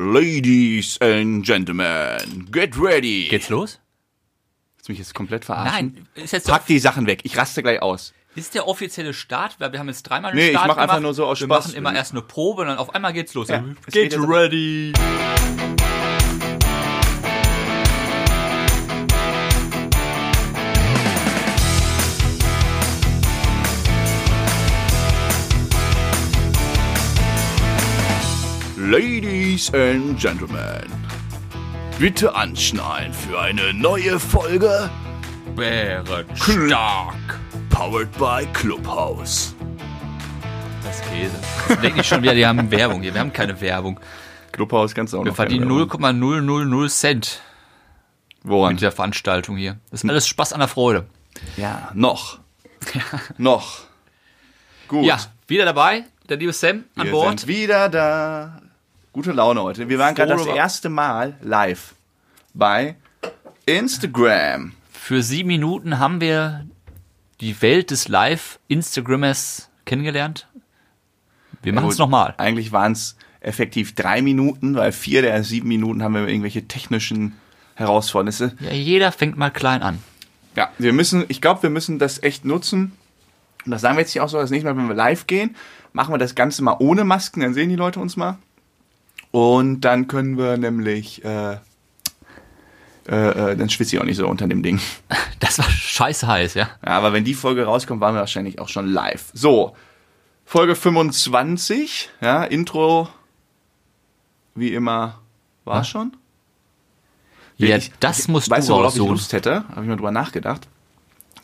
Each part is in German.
Ladies and Gentlemen, get ready. Geht's los? Willst du mich jetzt komplett verarschen? Nein, ist jetzt der, Pack die Sachen weg. Ich raste gleich aus. ist der offizielle Start, weil wir haben jetzt dreimal einen Nee, ich Start mach einfach gemacht. nur so aus Wir Spaß. machen immer erst eine Probe und dann auf einmal geht's los. Ja, Get ready. Ladies and Gentlemen, bitte anschnallen für eine neue Folge Bärenstark. Powered by Clubhouse. Das Käse. Jetzt denke ich schon wieder, die haben Werbung hier. Wir haben keine Werbung. Clubhouse kannst du auch Wir noch verdienen keine Werbung. 0,000 Cent Woran? mit der Veranstaltung hier. Das ist alles Spaß an der Freude. Ja, noch. noch. Gut. Ja, wieder dabei, der liebe Sam an wir Bord. sind wieder da. Gute Laune heute. Wir waren gerade das erste Mal live bei Instagram. Für sieben Minuten haben wir die Welt des Live-Instagrammers kennengelernt. Wir machen es Gut, nochmal. Eigentlich waren es effektiv drei Minuten, weil vier der sieben Minuten haben wir irgendwelche technischen Herausfordernisse. Ja, jeder fängt mal klein an. Ja, wir müssen, ich glaube, wir müssen das echt nutzen. Und das sagen wir jetzt hier auch so, das nächste Mal, wenn wir live gehen, machen wir das Ganze mal ohne Masken, dann sehen die Leute uns mal. Und dann können wir nämlich, äh, äh, äh, dann schwitze ich auch nicht so unter dem Ding. Das war scheiße heiß, ja. Ja, aber wenn die Folge rauskommt, waren wir wahrscheinlich auch schon live. So, Folge 25, ja, Intro, wie immer, war Was? schon. Ja, Ich- das ich, musst weißt du du, worauf ich. Lust hätte? Habe ich mal drüber nachgedacht.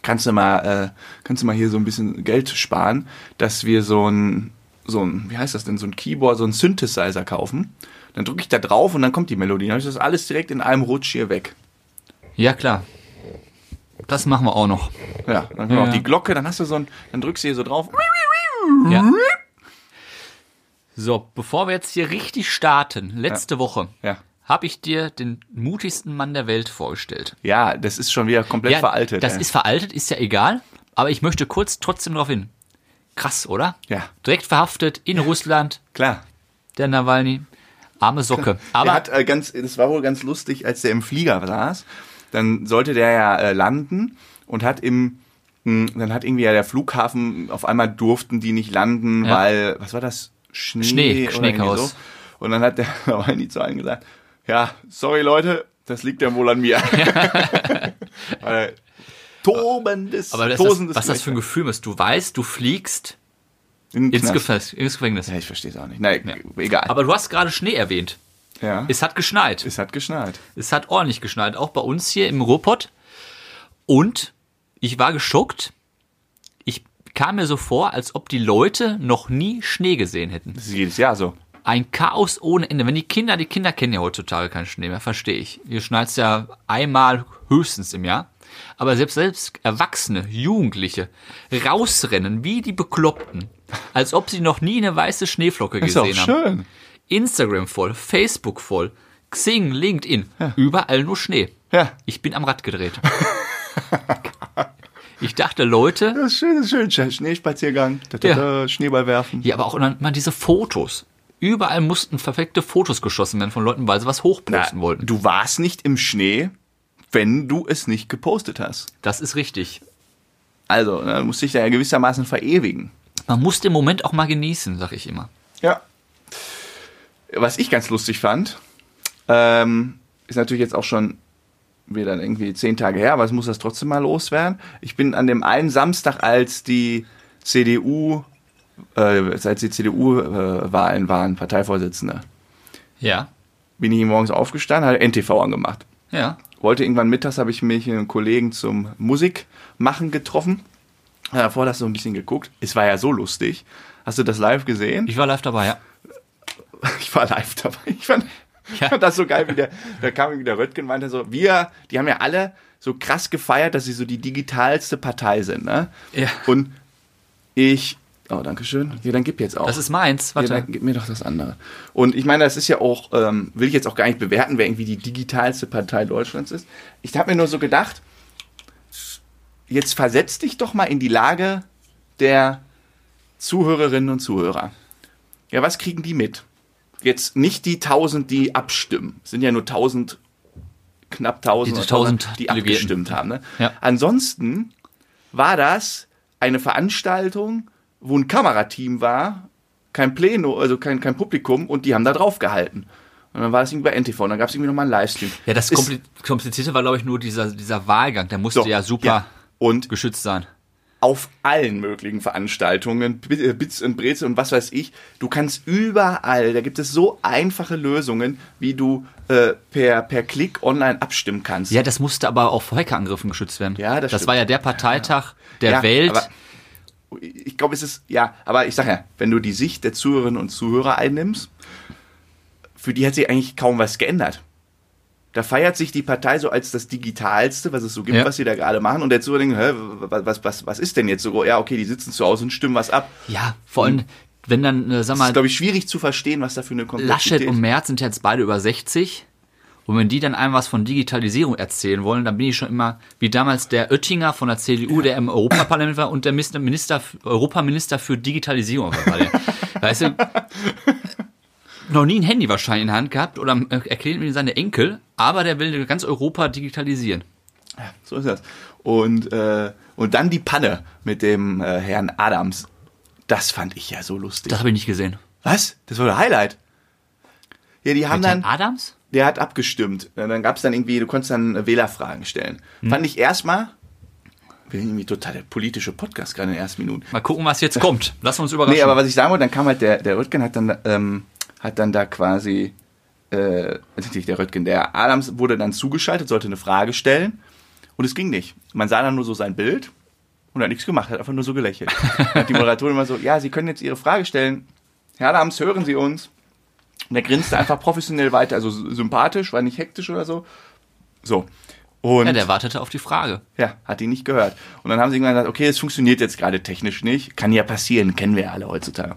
Kannst du mal, äh, kannst du mal hier so ein bisschen Geld sparen, dass wir so ein, so ein, wie heißt das denn, so ein Keyboard, so ein Synthesizer kaufen. Dann drücke ich da drauf und dann kommt die Melodie. Dann habe ich das alles direkt in einem Rutsch hier weg. Ja, klar. Das machen wir auch noch. Ja, dann kommt Ja. auch die Glocke, dann hast du so ein, dann drückst du hier so drauf. Ja. So, bevor wir jetzt hier richtig starten, letzte Woche Ja. habe ich dir den mutigsten Mann der Welt vorgestellt. Ja, das ist schon wieder komplett veraltet. Das ey. ist veraltet, ist ja egal. Aber ich möchte kurz trotzdem darauf hin. Krass, oder? Ja. Direkt verhaftet in Russland, klar. der Nawalny. Arme Socke. Aber der hat äh, ganz, das war wohl ganz lustig, als der im Flieger saß. Dann sollte der ja äh, landen und hat im, mh, dann hat irgendwie ja der Flughafen, auf einmal durften die nicht landen, Ja. weil, was war das? Schnee, Schnee, Schneechaos. So. Und dann hat der Nawalny zu allen gesagt, ja, sorry Leute, das liegt ja wohl an mir. Weil, Tobendes, aber das ist, tosendes was das für ein Gefühl ist. Du weißt, du fliegst In ins. Gefängnis, ins Gefängnis. Ja, ich verstehe es auch nicht. Nein, egal. Aber du hast gerade Schnee erwähnt. ja, Es hat geschneit. es hat geschneit. Es hat ordentlich geschneit, auch bei uns hier im Ruhrpott. Und ich war geschockt. Ich kam mir so vor, als ob die Leute noch nie Schnee gesehen hätten. Das ist jedes Jahr so. Ein Chaos ohne Ende. Wenn die Kinder, die Kinder kennen ja heutzutage keinen Schnee mehr, verstehe ich. Hier schneit's ja einmal höchstens im Jahr. Aber selbst, selbst Erwachsene, Jugendliche rausrennen wie die Bekloppten. Als ob sie noch nie eine weiße Schneeflocke Ist auch gesehen haben. schön. Instagram voll, Facebook voll, Xing, LinkedIn, überall nur Schnee. Ja. Ich bin am Rad gedreht. ich dachte, Leute, Das ist schön, das ist schön. Schneespaziergang, da, da, Ja. da, Schneeball werfen. ja, aber auch mal diese Fotos. Überall mussten perfekte Fotos geschossen werden von Leuten, weil sie was hochposten wollten. Du warst nicht im Schnee, wenn du es nicht gepostet hast. Das ist richtig. Also, ne, musst dich da ja gewissermaßen verewigen. Man muss den Moment auch mal genießen, sag ich immer. Ja. Was ich ganz lustig fand, ähm, ist natürlich jetzt auch schon wieder irgendwie zehn Tage her, aber es muss das trotzdem mal loswerden. Ich bin an dem einen Samstag, als die CDU, äh, als die CDU-Wahlen waren, Parteivorsitzende, Ja. bin ich morgens aufgestanden, habe NTV angemacht. Ja. Wollte irgendwann mittags, habe ich mich mit einem Kollegen zum Musikmachen getroffen. Davor das so ein bisschen geguckt. Es war ja so lustig. Hast du das live gesehen? Ich war live dabei, ja. Ich war live dabei. Ich fand, Ja. fand das so geil, wie der, da kam wieder Röttgen, meinte so, wir, die haben ja alle so krass gefeiert, dass sie so die digitalste Partei sind, ne? Ja. Und ich, oh, danke schön. Ja, dann gib jetzt auch. Das ist meins. Ja, Warte. dann gib mir doch das andere. Und ich meine, das ist ja auch, ähm, will ich jetzt auch gar nicht bewerten, wer irgendwie die digitalste Partei Deutschlands ist. Ich habe mir nur so gedacht, jetzt versetz dich doch mal in die Lage der Zuhörerinnen und Zuhörer. Ja, was kriegen die mit? Jetzt nicht die 1000, die abstimmen. Es sind ja nur 1000, knapp 1000, Die 1000 die abgestimmt haben. Ne? Ja. Ansonsten war das eine Veranstaltung, wo ein Kamerateam war, kein Pleno, also kein, kein Publikum und die haben da drauf gehalten. Und dann war das irgendwie bei NTV und dann gab es irgendwie nochmal einen Livestream. Ja, das Ist- Kompli Komplizierte war, glaube ich, nur dieser, dieser Wahlgang. Der musste So, ja super ja. Und geschützt sein. auf allen möglichen Veranstaltungen, äh, Bits und Brezel und was weiß ich. Du kannst überall, da gibt es so einfache Lösungen, wie du äh, per, per Klick online abstimmen kannst. Ja, das musste aber auch vor Hackerangriffen geschützt werden. Ja, das Das stimmt. war ja der Parteitag der Ja, Welt. aber ich glaube, es ist, ja, aber ich sage ja, wenn du die Sicht der Zuhörerinnen und Zuhörer einnimmst, für die hat sich eigentlich kaum was geändert. Da feiert sich die Partei so als das Digitalste, was es so gibt, Ja. was sie da gerade machen. Und der Zuhörer denkt, hä, was, was, was, ist denn jetzt so? Ja, okay, die sitzen zu Hause und stimmen was ab. ja, vor allem, wenn dann, äh, sag Das mal, ist, glaube ich, schwierig zu verstehen, was da für eine Komplexität Laschet und Merz sind jetzt beide über 60. Und wenn die dann einem was von Digitalisierung erzählen wollen, dann bin ich schon immer, wie damals der Oettinger von der CDU, der im Europaparlament war und der Minister, Minister Europaminister für Digitalisierung war. Weißt du, noch nie ein Handy wahrscheinlich in der Hand gehabt oder erklärt mir seine Enkel, aber der will ganz Europa digitalisieren. So ist das. Und, äh, und dann die Panne mit dem äh, Herrn Adams. Das fand ich ja so lustig. Das habe ich nicht gesehen. was? Das war der Highlight. Ja, die haben Mit Herrn dann, Adams? Der hat abgestimmt. Dann gab es dann irgendwie, du konntest dann äh, Wählerfragen stellen. Hm. Fand ich erstmal, wir irgendwie total der politische Podcast gerade in den ersten Minuten. Mal gucken, was jetzt kommt. Lass uns überraschen. Nee, aber was ich sagen wollte, dann kam halt der, der Röttgen hat dann, ähm, hat dann da quasi, äh, also nicht der Röttgen, der Adams wurde dann zugeschaltet, sollte eine Frage stellen und es ging nicht. Man sah dann nur so sein Bild und hat nichts gemacht, hat einfach nur so gelächelt. Hat die Moderatorin immer so, ja, Sie können jetzt Ihre Frage stellen. Herr Adams, hören Sie uns. Und er grinste einfach professionell weiter, also sympathisch, war nicht hektisch oder so. So. Und ja, der wartete auf die Frage. ja, hat die nicht gehört. Und dann haben sie irgendwann gesagt, okay, es funktioniert jetzt gerade technisch nicht. Kann ja passieren, kennen wir ja alle heutzutage.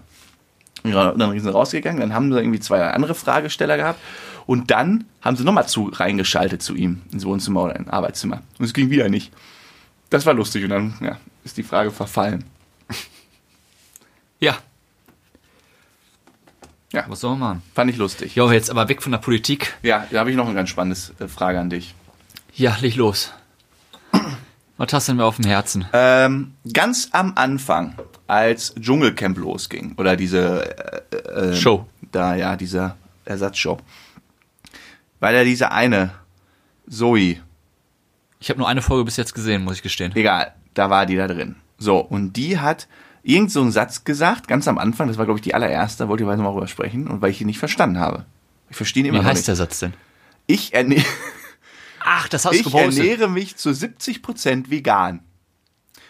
Ja, und dann sind sie rausgegangen, dann haben sie irgendwie zwei andere Fragesteller gehabt. Und dann haben sie nochmal zu reingeschaltet zu ihm, ins Wohnzimmer oder ins Arbeitszimmer. Und es ging wieder nicht. Das war lustig und dann ja, ist die Frage verfallen. Ja. Ja. Was soll man machen? Fand ich lustig. Jo, jetzt aber weg von der Politik. Ja, da habe ich noch eine ganz spannende äh, Frage an dich. Ja, leg los. Was hast du denn mir auf dem Herzen? Ähm, ganz am Anfang, als Dschungelcamp losging, oder diese äh, äh, Show. Da, ja, diese Ersatzshow. Weil ja diese eine, Zoe, Ich habe nur eine Folge bis jetzt gesehen, muss ich gestehen. egal, da war die da drin. So, und die hat irgend so einen Satz gesagt, ganz am Anfang, das war, glaube ich, die allererste, wollte ich mal drüber sprechen, und weil ich ihn nicht verstanden habe. Ich verstehe ihn immer Wie heißt nicht. der Satz denn? Ich, erne Ach, das hast du ich gepostet. ernähre mich zu 70% vegan.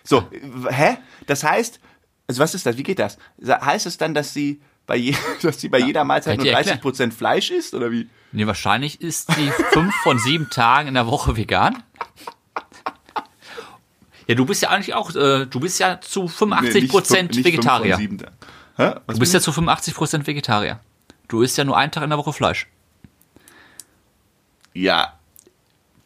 So, hä? Das heißt, also was ist das? Wie geht das? Heißt es dann, dass sie bei, je, dass sie bei jeder Mahlzeit nur ich dir 30% Fleisch isst, oder wie? Nee, wahrscheinlich ist die fünf von sieben Tagen in der Woche vegan. Ja, du bist ja eigentlich auch, äh, du bist ja zu 85 Prozent nicht nicht Vegetarier. Was Du bist ja zu 85 Prozent Vegetarier. Du isst ja nur einen Tag in der Woche Fleisch. Ja.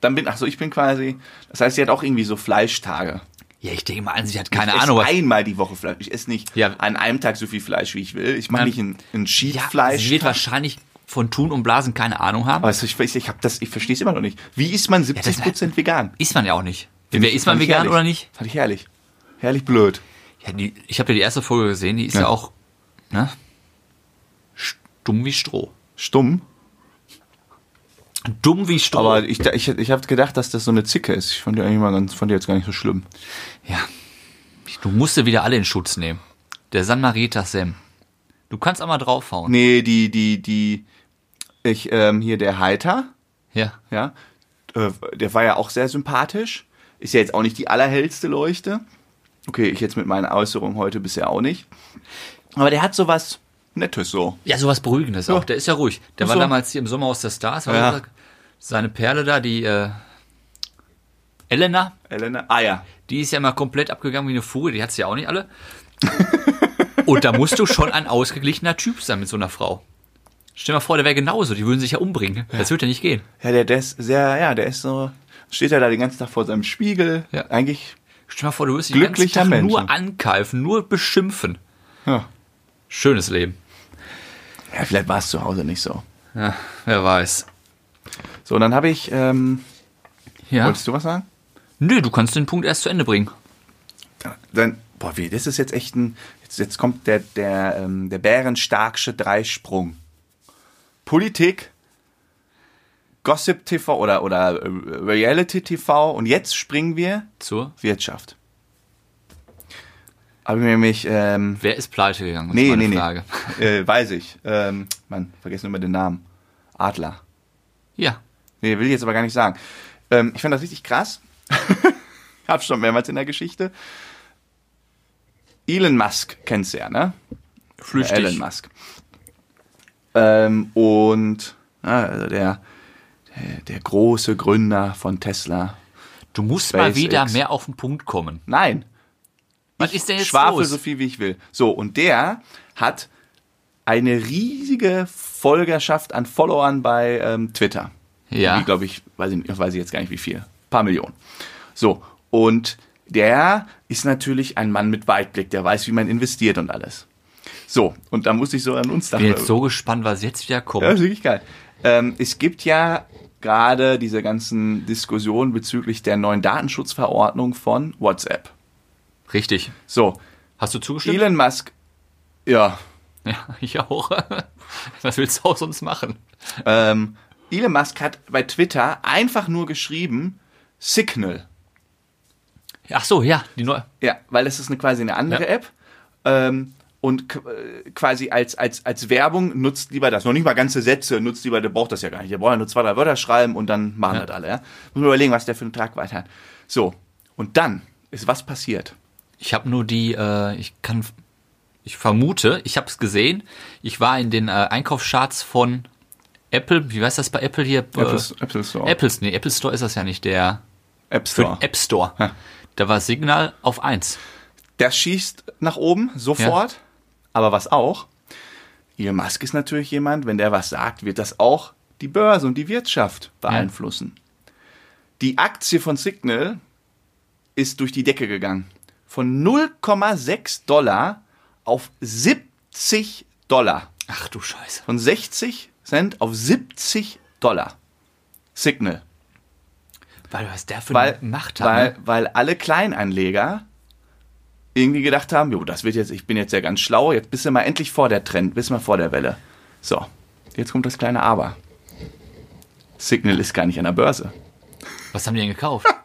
Dann bin, ach so, ich bin quasi, das heißt, sie hat auch irgendwie so Fleischtage. Ja, ich denke mal an, sie hat keine ich Ahnung. esse Was, einmal die Woche Fleisch. Ich esse nicht Ja. an einem Tag so viel Fleisch, wie ich will. Ich mache Ähm, nicht ein, ein ja, Cheat-Fleisch. sie wird wahrscheinlich von Tun und Blasen keine Ahnung haben. aber es- ich, ich, hab das, ich verstehe es immer noch nicht. Wie ist man 70% vegan? Isst man ja auch nicht. Wer ist man vegan herrlich. oder nicht? Fand ich herrlich. Herrlich blöd. Ja, die, ich habe ja die erste Folge gesehen, die ist ja, Ja. auch ne, stumm wie Stroh. Stumm. Dumm wie Stroh. Aber ich, ich, ich habe gedacht, dass das so eine Zicke ist. Ich fand die eigentlich mal ganz, fand die jetzt gar nicht so schlimm. ja, du musst sie wieder alle in Schutz nehmen. Der San Marita Sam. Du kannst auch mal draufhauen. Nee, die, die, die, ich, ähm, hier der Heiter, Ja. ja, äh, der war ja auch sehr sympathisch. Ist ja jetzt auch nicht die allerhellste Leuchte. Okay, ich jetzt mit meinen Äußerungen heute bisher auch nicht. Aber der hat sowas Nettes so. Ja, sowas Beruhigendes auch. Der ist ja ruhig. Der Ach war so. damals hier im Sommer aus der Stars. war Ja. Seine Perle da, die äh, Elena, Elena, ah ja. die ist ja immer komplett abgegangen wie eine Fuge. Die hat sie ja auch nicht alle. Und da musst du schon ein ausgeglichener Typ sein mit so einer Frau. Stell dir mal vor, der wäre genauso. Die würden sich ja umbringen. Das würde ja nicht gehen. Ja, der, der ist sehr, ja, der ist so, steht ja da den ganzen Tag vor seinem Spiegel. Ja. Eigentlich, Stell dir mal vor, du wirst den ganzen Tag Mensch. nur ankeifen, nur beschimpfen. ja. Schönes Leben. Ja, vielleicht war es zu Hause nicht so. Ja, wer weiß. So, dann habe ich, ähm, Ja. wolltest du was sagen? Nö, du kannst den Punkt erst zu Ende bringen. Dann, boah, wie, das ist jetzt echt ein, jetzt, jetzt kommt der, der, ähm, der bärenstarksche Dreisprung. Politik, Gossip TV oder, oder äh, Reality TV und jetzt springen wir Zur? Wirtschaft. Habe ich nämlich, ähm, Wer ist pleite gegangen? ist nee, nee, Frage. nee, äh, weiß ich, ähm, Mann, vergessen immer den Namen. Adler. Ja. Nee, will ich jetzt aber gar nicht sagen. Ähm, ich fand das richtig krass. Hab schon mehrmals in der Geschichte. Elon Musk kennst du ja, ne? Flüchtig. Elon Musk. Ähm, und ah, also der, der, der große Gründer von Tesla. Du musst mal SpaceX. wieder mehr auf den Punkt kommen. Nein, Was ist denn jetzt schwafel los? so viel wie ich will. So, und der hat eine riesige Folgerschaft an Followern bei ähm, Twitter. Ja. Wie, glaube ich, weiß ich, weiß ich jetzt gar nicht wie viel. paar Millionen. So, und der ist natürlich ein Mann mit Weitblick, der weiß, wie man investiert und alles. So, und da muss ich so an uns bin dachten. jetzt so gespannt, was jetzt wieder kommt. Ja, das ist wirklich geil. Ähm, es gibt ja gerade diese ganzen Diskussionen bezüglich der neuen Datenschutzverordnung von WhatsApp. Richtig. So, Hast du zugestimmt? Elon Musk, ja, Ja, ich auch. Was willst du auch sonst machen? ähm, Elon Musk hat bei Twitter einfach nur geschrieben, Signal. Ach so, ja, die neue. Ja, weil es ist eine, quasi eine andere Ja. App. Ähm, und äh, quasi als, als, als Werbung nutzt lieber das. Noch nicht mal ganze Sätze, nutzt lieber, der braucht das ja gar nicht. Der braucht ja nur zwei, drei Wörter schreiben und dann machen Ja. das alle. Ja? Muss man überlegen, was der für eine Tragweite hat. So, und dann ist was passiert. Ich habe nur die, äh, ich kann, ich vermute, ich habe es gesehen. Ich war in den äh, Einkaufscharts von Apple. Wie heißt das bei Apple hier? Apple, äh, Apple Store. Apples, nee, Apple Store ist das ja nicht, der App Store. App Store. Ja. Da war Signal auf 1. Das schießt nach oben, sofort. Aber was auch? Elon Musk ist natürlich jemand, wenn der was sagt, wird das auch die Börse und die Wirtschaft beeinflussen. Die Aktie von Signal ist durch die Decke gegangen. Von 0,6 Dollar auf 70 Dollar. Ach du Scheiße. Von 60 Cent auf 70 Dollar. Signal. Weil was der für Weil, eine Macht hat. weil, ne? weil alle Kleinanleger irgendwie gedacht haben, jo, das wird jetzt, ich bin jetzt ja ganz schlau, jetzt bist du mal endlich vor der Trend, bist mal vor der Welle. So, jetzt kommt das kleine Aber. Signal ist gar nicht an der Börse. Was haben die denn gekauft?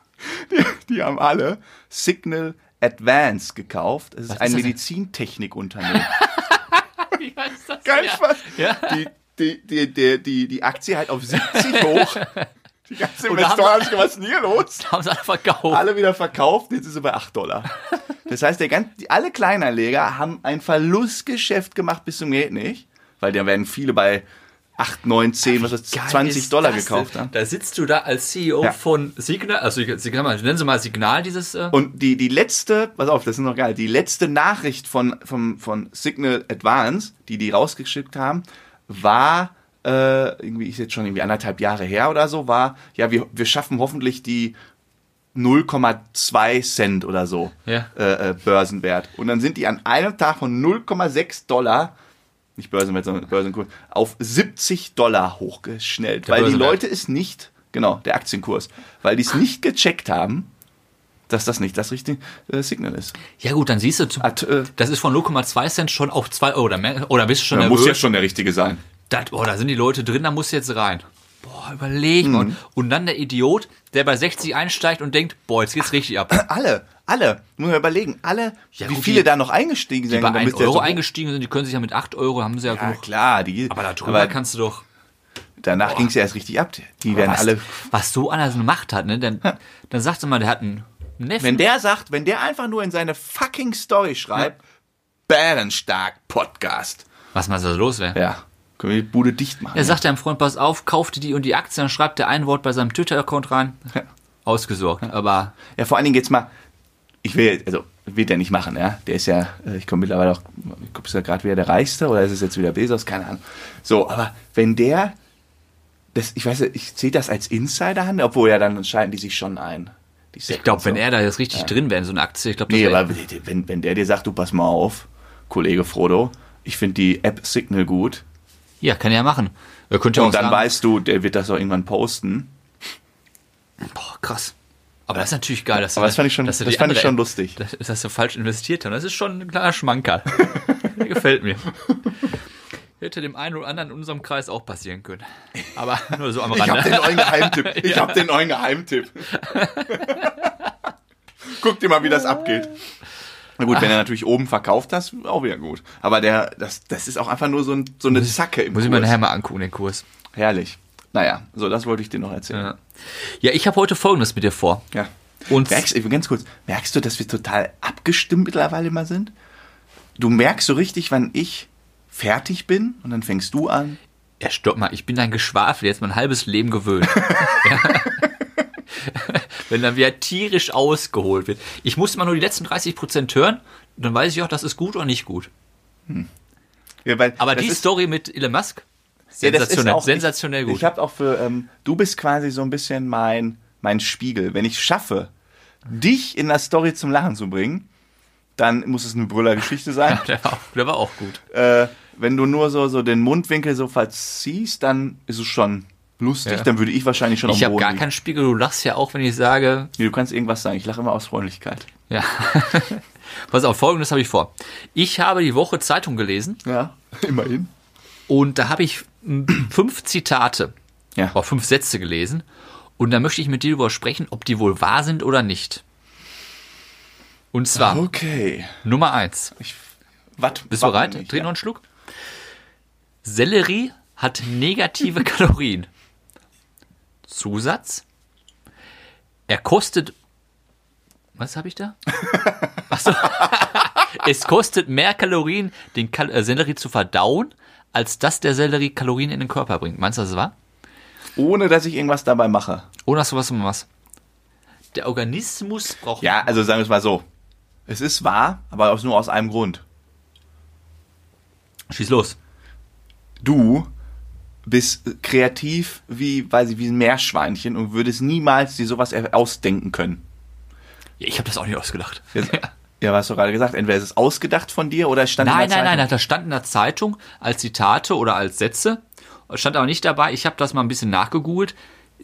Die, die haben alle Signal Advance gekauft. Es ist ein? Medizintechnikunternehmen. Wie heißt das? Kein. Spaß. Ja. Die, die, die, die, die, die Aktie halt auf 70 hoch. Die ganzen haben Investoren haben sich was ist denn hier los? Haben sie einfach gekauft. alle wieder verkauft, jetzt ist sie bei 8 Dollar. Das heißt, der ganz, die, alle Kleinanleger haben ein Verlustgeschäft gemacht bis zum geht nicht, weil da werden viele bei 8, 9, 10, was Geil 20 ist Dollar gekauft haben. Da sitzt du da als CEO Ja. von Signal, also Signal, nennen Sie mal Signal dieses. Äh, Und die, die letzte, pass auf, das ist noch geil, die letzte Nachricht von, von, von Signal Advance, die die rausgeschickt haben, war, äh, irgendwie ist jetzt schon irgendwie anderthalb Jahre her oder so, war, ja, wir, wir schaffen hoffentlich die 0,2 Cent oder so Ja. äh, äh, Börsenwert. Und dann sind die an einem Tag von 0,6 Dollar, nicht Börsenwert, sondern Börsenkurs, auf 70 Dollar hochgeschnellt. Der weil die. Leute es nicht, genau, der Aktienkurs, weil die es nicht gecheckt haben, dass das nicht das richtige äh, Signal ist. ja gut, dann siehst du, At, äh, das ist von 0,2 Cent schon auf 2 Euro oder mehr, oder bist du schon da muss ja schon der richtige sein. Das, boah, da sind die Leute drin, da musst du jetzt rein. Boah, überleg mal. Mhm. Und dann der Idiot, der bei 60 einsteigt und denkt, boah, jetzt geht's richtig ab. Alle, alle, muss man überlegen, alle, Ja, wie gut, viele die- da noch eingestiegen Die sind. bei damit 1 der Euro so- eingestiegen sind, die können sich ja mit 8 Euro, haben sie ja, Ja, genug. klar, die, Aber darüber aber kannst du doch. danach ging es ja erst richtig ab. Die werden was, alle, was so einer so eine Macht hat, ne? Dann, dann sagst du mal, der hat einen Neffen. wenn der sagt, wenn der einfach nur in seine fucking Story schreibt, Bärenstark Podcast. was mal so los wäre. Ja, können wir die Bude dicht machen. Er sagt deinem Freund, pass auf, kauf dir die und die Aktien, dann schreibt er ein Wort bei seinem Twitter-Account rein. Ja. Ausgesorgt. Aber Ja, vor allen Dingen jetzt mal, ich will, also, wird der nicht machen, ja. Der ist ja, äh, ich komme mittlerweile auch, ich glaube, ist er gerade wieder der Reichste oder ist es jetzt wieder Bezos? Keine Ahnung. So, aber wenn der, das, ich weiß, nicht, ich sehe das als Insider-Handel, obwohl ja dann schalten die sich schon ein. Ich glaube, wenn er da jetzt richtig drin wäre in so einer Aktie, ich glaube, Nee, aber wenn, wenn der dir sagt, du pass mal auf, Kollege Frodo, ich finde die App Signal gut, Ja, kann er ja machen. Er könnte ja auch Und dann sagen, weißt du, der wird das auch irgendwann posten. boah, krass. Aber das ist natürlich geil. Dass du Aber das da- fand ich schon, dass du das fand ich schon lustig. dass, dass du falsch investiert hast. Das ist schon ein kleiner Schmankerl. Der gefällt mir. Hätte dem einen oder anderen in unserem Kreis auch passieren können. Aber nur so am Ich hab Rande. den neuen Geheimtipp. Ich hab den neuen Geheimtipp. Guck dir mal, wie das abgeht. Na gut, wenn er natürlich oben verkauft das, auch wieder gut. Aber der, das, das ist auch einfach nur so, ein, so eine Zacke im Muss ich Kurs. mir nachher mal angucken, den Kurs. Herrlich. Naja, so, das wollte ich dir noch erzählen. Ja, ja ich habe heute Folgendes mit dir vor. Ja. Und Merkst, ganz kurz, merkst du, dass wir total abgestimmt mittlerweile mal sind? Du merkst so richtig, wann ich fertig bin und dann fängst du an. Ja, stopp mal, ich bin dein Geschwafel jetzt mein halbes Leben gewöhnt. ja. Wenn dann wieder tierisch ausgeholt wird. Ich muss mal nur die letzten 30% hören, dann weiß ich auch, das ist gut oder nicht gut. Ja, weil Aber die Story mit Elon Musk, ja, sensationell, auch- sensationell ich, gut. Ich habe auch für, ähm, du bist quasi so ein bisschen mein, mein Spiegel. Wenn ich schaffe, dich in der Story zum Lachen zu bringen, dann muss es eine Brüllergeschichte sein. der, war auch, der war auch gut. äh, wenn du nur so, so den Mundwinkel so verziehst, dann ist es schon lustig. Ja. Dann würde ich wahrscheinlich schon Ich am habe Boden gar liegen. keinen Spiegel, du lachst ja auch, wenn ich sage, Nee, du kannst irgendwas sagen. Ich lache immer aus Freundlichkeit. ja. Pass auf, folgendes habe ich vor. Ich habe die Woche Zeitung gelesen Ja, immerhin. und da habe ich fünf Zitate, Ja. oder fünf Sätze gelesen und da möchte ich mit dir darüber sprechen, ob die wohl wahr sind oder nicht. Und zwar Okay. Nummer eins. Ich, wat, Bist du bereit? nicht, Dreh ja. noch einen Schluck. Sellerie hat negative Kalorien. Zusatz. Er kostet. Was habe ich da? Achso. es kostet mehr Kalorien, den Kal äh, Sellerie zu verdauen, als dass der Sellerie Kalorien in den Körper bringt. Meinst du, das ist wahr? Ohne, dass ich irgendwas dabei mache. Oder hast du was was? Der Organismus braucht. Ja, also sagen wir es mal so. Es ist wahr, aber nur aus einem Grund. Schieß los. Du bist kreativ wie, weiß ich, wie ein Meerschweinchen und würdest niemals dir sowas ausdenken können. Ja, ich habe das auch nicht ausgedacht. Jetzt, ja, was hast du gerade gesagt? Entweder ist es ausgedacht von dir oder es stand Nein, in der nein, Zeitung. nein, das stand in der Zeitung als Zitate oder als Sätze. Stand aber nicht dabei. Ich habe das mal ein bisschen nachgegoogelt.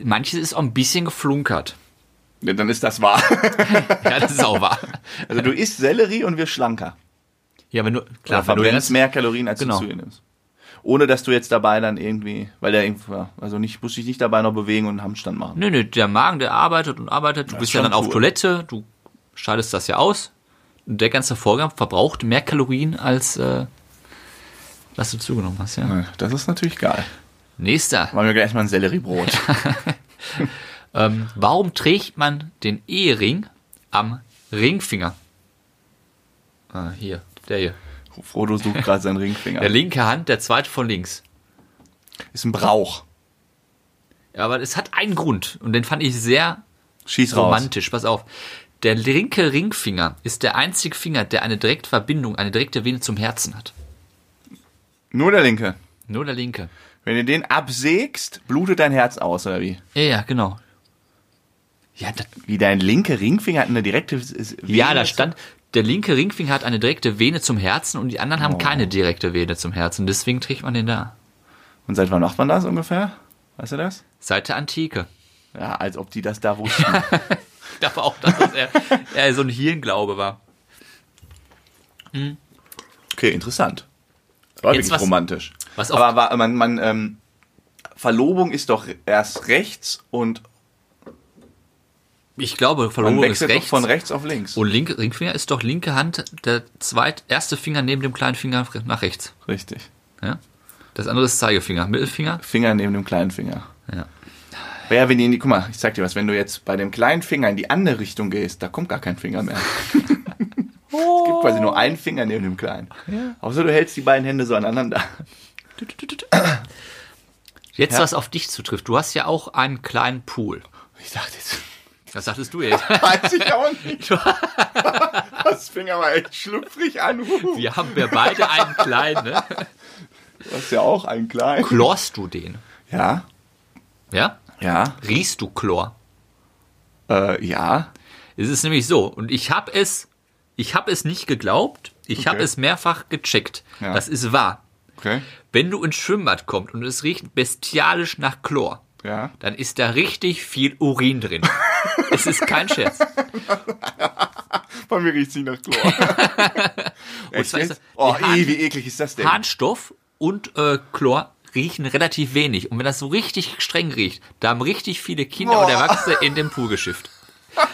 Manches ist auch ein bisschen geflunkert. Ja, dann ist das wahr. Ja, das ist auch wahr. Also du isst Sellerie und wirst schlanker. Ja, wenn du, Klar, klar, wenn du mehr Kalorien, als Genau. du zu dir nimmst. Ohne dass du jetzt dabei dann irgendwie, weil der irgendwie, also nicht, musst dich nicht dabei noch bewegen und einen Handstand machen. nö, nö, der Magen, der arbeitet und arbeitet. Du Das bist ist ja dann auf cool. Toilette, du scheidest das ja aus. Und der ganze Vorgang verbraucht mehr Kalorien, als äh, was du zugenommen hast, ja. Ja, Das ist natürlich geil. Nächster. Machen wir gleich mal ein Selleriebrot. Ähm, warum trägt man den Ehering am Ringfinger? Ah, hier, der hier. Frodo sucht gerade seinen Ringfinger. Der linke Hand, der zweite von links. ist ein Brauch. Ja, aber es hat einen Grund und den fand ich sehr Schieß raus. romantisch. Pass auf. Der linke Ringfinger ist der einzige Finger, der eine direkte Verbindung, eine direkte Vene zum Herzen hat. Nur der linke. Nur der linke. Wenn du den absägst, blutet dein Herz aus, oder wie? Ja, ja, genau. Ja, Wie dein linke Ringfinger hat eine direkte. ja, da stand, der linke Ringfinger hat eine direkte Vene zum Herzen und die anderen haben Oh. keine direkte Vene zum Herzen. Deswegen trägt man den da. Und seit wann macht man das ungefähr? Weißt du das? Seit der Antike. Ja, als ob die das da wussten. Ich glaube auch, dass das eher, eher so ein Hirnglaube war. Okay, interessant. War Jetzt wirklich was- romantisch. was Aber war, man, man, ähm, Verlobung ist doch erst rechts und Ich glaube, Verlobung ist rechts. von rechts auf links. Und linke Ringfinger ist doch linke Hand, der zweit, erste Finger neben dem kleinen Finger nach rechts. Richtig. Ja? Das andere ist Zeigefinger. Mittelfinger? Finger neben dem kleinen Finger. Ja. Ja, wenn die in die, guck mal, ich zeig dir was, wenn du jetzt bei dem kleinen Finger in die andere Richtung gehst, da kommt gar kein Finger mehr. es gibt quasi nur einen Finger neben dem kleinen. Außer du hältst die beiden Hände so aneinander. Jetzt Ja. was auf dich zutrifft. Du hast ja auch einen kleinen Pool. Ich dachte jetzt, Was sagtest du jetzt? weiß ich auch nicht. Das fing aber echt schlüpfrig an. Wir haben ja beide einen kleinen, ne? Du hast ja auch einen kleinen. Chlorst du den? Ja, Ja? ja, Riechst du Chlor? äh, ja. Es ist nämlich so, und ich habe es, ich habe es nicht geglaubt, ich Okay. habe es mehrfach gecheckt. Ja. Das ist wahr. Okay. Wenn du ins Schwimmbad kommst und es riecht bestialisch nach Chlor, Ja. dann ist da richtig viel Urin drin. es ist kein Scherz. Bei mir riecht nicht nach Chlor. Echt zwar ist oh, ey, wie eklig ist das denn? Harnstoff und äh, Chlor riechen relativ wenig. Und wenn das so richtig streng riecht, da haben richtig viele Kinder und Boah. Erwachsene in den Pool geschifft.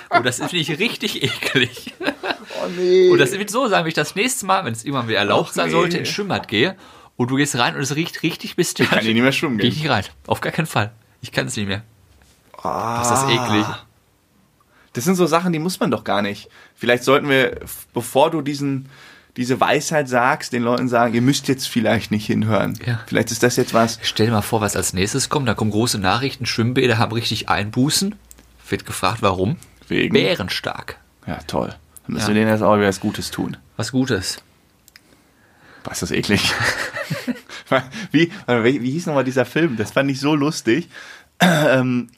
Und das finde ich richtig eklig. oh nee. Und das wird so sein, wenn ich das nächste Mal, wenn es irgendwann wieder erlaubt sein nee. sollte, ins Schwimmbad gehe und du gehst rein und es riecht richtig bestialisch. kann hier nicht mehr schwimmen Geh gehen. ich nicht rein. Auf gar keinen Fall. Ich kann es nicht mehr. ah, Das ist eklig. Das sind so Sachen, die muss man doch gar nicht. Vielleicht sollten wir, bevor du diesen, diese Weisheit sagst, den Leuten sagen, ihr müsst jetzt vielleicht nicht hinhören. Ja. Vielleicht ist das jetzt was. Stell dir mal vor, was als nächstes kommt. Da kommen große Nachrichten. Schwimmbäder haben richtig Einbußen. Wird gefragt, warum? Wegen. Bärenstark. Ja, toll. Dann müssen Ja. wir denen jetzt auch wieder was Gutes tun. Was Gutes. Was ist das eklig? wie, wie, wie hieß nochmal dieser Film? Das fand ich so lustig. ähm,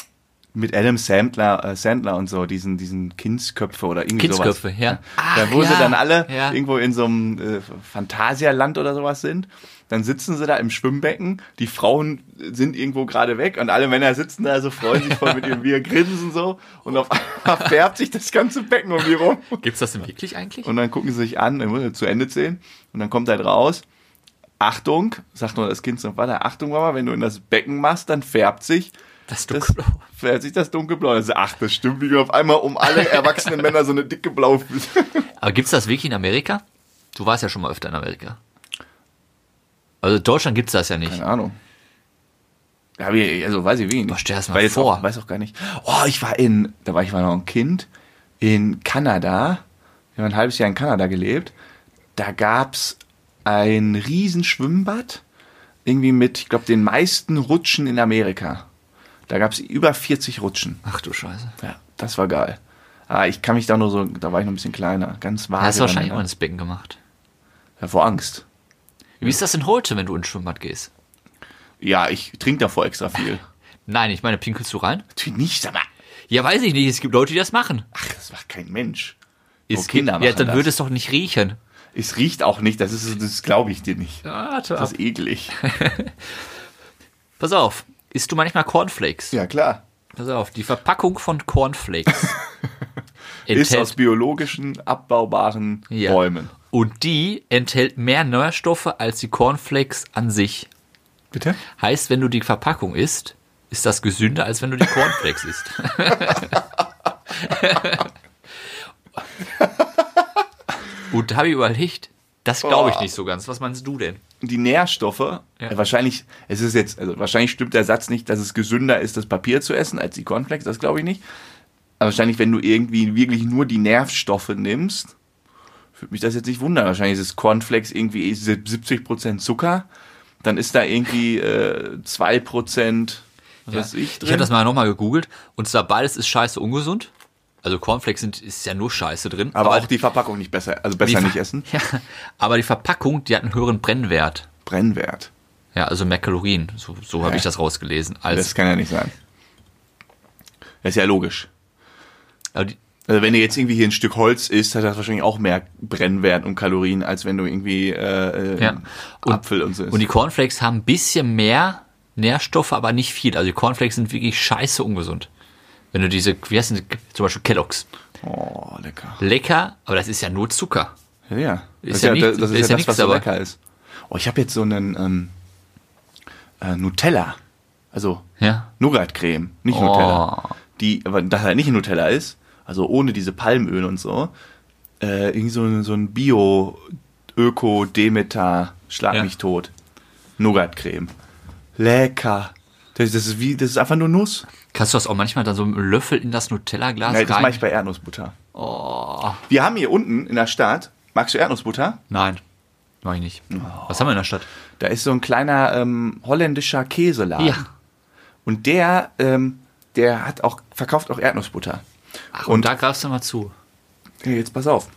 mit Adam Sandler, äh, Sandler und so, diesen, diesen Kindsköpfe oder irgendwie Kindsköpfe, sowas. ja. da Ach, wo sie ja, dann alle ja. irgendwo in so einem äh, Phantasialand oder sowas sind. Dann sitzen sie da im Schwimmbecken, die Frauen sind irgendwo gerade weg und alle Männer sitzen da so, freuen sich voll mit ihrem Bier, grinsen so und auf einmal färbt sich das ganze Becken um die rum. Gibt's das denn wirklich eigentlich? Und dann gucken sie sich an, dann muss zu Ende zählen. Und dann kommt halt raus, Achtung, sagt nur das Kind so, warte, Achtung Mama, wenn du in das Becken machst, dann färbt sich Das das, Dunkelblau. färbt sich das dunkelblau. Also, ach, das stimmt. Und auf einmal um alle erwachsenen Männer so eine dicke blaue Aber gibt's das wirklich in Amerika? Du warst ja schon mal öfter in Amerika. Also in Deutschland gibt's das ja nicht. Keine Ahnung. Ja, wie, also weiß ich wie. Boah, stell das mal Weil vor. Auch, weiß auch gar nicht. Oh, ich war in, da war ich mal noch ein Kind, in Kanada. Wir haben ein halbes Jahr in Kanada gelebt. Da gab's ein riesen Schwimmbad. Irgendwie mit, ich glaube, den meisten Rutschen in Amerika. Da gab's über 40 Rutschen. Ach du Scheiße. Ja, das war geil. Ah, ich kann mich da nur so, da war ich noch ein bisschen kleiner. Ganz vage. Hast du wahrscheinlich auch ins Becken gemacht. ja, vor Angst. Wie ist das denn heute, wenn du ins Schwimmbad gehst? Ja, ich trinke davor extra viel. Nein, ich meine, pinkelst du rein? Natürlich nicht, sag mal. Ja, weiß ich nicht. Es gibt Leute, die das machen. Ach, das macht kein Mensch. Es Nur Kinder gibt, ja, machen dann das. würde es doch nicht riechen. Es riecht auch nicht, das ist, das glaube ich dir nicht. Warte Das ist eklig. Pass auf. Isst du manchmal Cornflakes? Ja, klar. Pass auf. Die Verpackung von Cornflakes Ist aus biologischen, abbaubaren Ja. Bäumen. Und die enthält mehr Nährstoffe als die Cornflakes an sich. Bitte? Heißt, wenn du die Verpackung isst, ist das gesünder, als wenn du die Cornflakes isst. Und da habe ich überlegt, das glaube ich nicht so ganz. Was meinst du denn? Die Nährstoffe, äh, wahrscheinlich, es ist jetzt, also wahrscheinlich stimmt der Satz nicht, dass es gesünder ist, das Papier zu essen, als die Cornflakes, das glaube ich nicht. Aber wahrscheinlich, wenn du irgendwie wirklich nur die Nährstoffe nimmst, würde mich das jetzt nicht wundern. Wahrscheinlich ist es Cornflakes irgendwie 70% Zucker, dann ist da irgendwie äh, 2% was weiß ich Ich drin. habe das mal nochmal gegoogelt. Und zwar beides ist scheiße ungesund. Also Cornflakes sind, ist ja nur Scheiße drin. aber auch die Verpackung nicht besser, also besser Ver- nicht essen. Ja, aber die Verpackung, die hat einen höheren Brennwert. Brennwert. Ja, also mehr Kalorien. So, so habe Ja. ich das rausgelesen. Als, Das kann ja nicht sein. Das ist ja logisch. aber die, Also wenn du jetzt irgendwie hier ein Stück Holz isst, hat das wahrscheinlich auch mehr Brennwert und Kalorien, als wenn du irgendwie äh, äh, Ja. Und- Apfel und so isst. Und die Cornflakes haben ein bisschen mehr Nährstoffe, aber nicht viel. Also die Cornflakes sind wirklich scheiße ungesund. Wenn du diese, wie heißt denn, zum Beispiel Kellogg's. oh, lecker. Lecker, aber das ist ja nur Zucker. Ja, ja. Ist das ja ist ja, nichts- das, ist ist ja ja das, was so lecker ist. Oh, ich habe jetzt so einen ähm, äh, Nutella. Also Ja. Nougat-Creme, nicht Oh. Nutella. Die, aber das halt nicht Nutella ist, also ohne diese Palmöl und so, äh, irgendwie so, ein- so ein Bio, Öko, Demeter, Schlag Ja. mich tot. Nougat-Creme. Lecker. Das, das, ist wie, das ist einfach nur Nuss. Kannst du das auch manchmal dann so mit einem Löffel in das Nutella-Glas Nein, das rein? mache ich bei Erdnussbutter. oh. Wir haben hier unten in der Stadt, magst du Erdnussbutter? Nein, mach ich nicht. Oh. Was haben wir in der Stadt? Da ist so ein kleiner ähm, holländischer Käseladen. Ja. Und der, ähm, der hat auch, verkauft auch Erdnussbutter. Ach, und, Und- da greifst du mal zu. Hey, jetzt pass auf.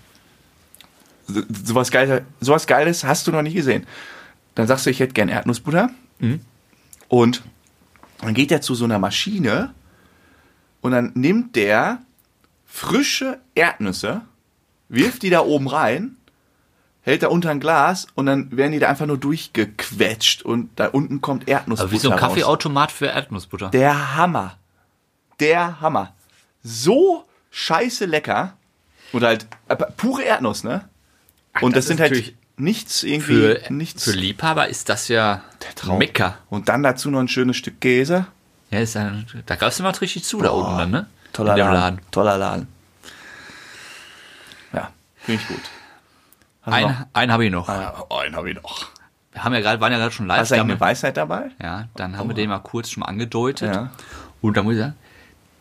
So, sowas, Geiles, sowas Geiles hast du noch nicht gesehen. Dann sagst du, ich hätte gern Erdnussbutter. Und dann geht er zu so einer Maschine und dann nimmt der frische Erdnüsse, wirft die da oben rein, hält da unter ein Glas und dann werden die da einfach nur durchgequetscht und da unten kommt Erdnussbutter Aber wie so ein. Kaffeeautomat für Erdnussbutter. Der Hammer. Der Hammer. So scheiße lecker. Oder halt äh, pure Erdnuss, ne? Und das das, sind halt nichts irgendwie, Für, nichts. für Liebhaber ist das ja Traum. Mecker. Und dann dazu noch ein schönes Stück Käse. Ja, ist ein, da greifst du mal richtig zu da unten dann, ne? Toller Laden. Laden. Toller Laden. Ja, finde ich gut. Noch? Ein, einen habe ich noch. Ah, einen habe ich noch. Wir haben ja gerade, waren ja gerade schon live. Hast du eine Weisheit dabei? ja, dann haben wir den mal kurz schon angedeutet. Ja. Und da muss ich sagen,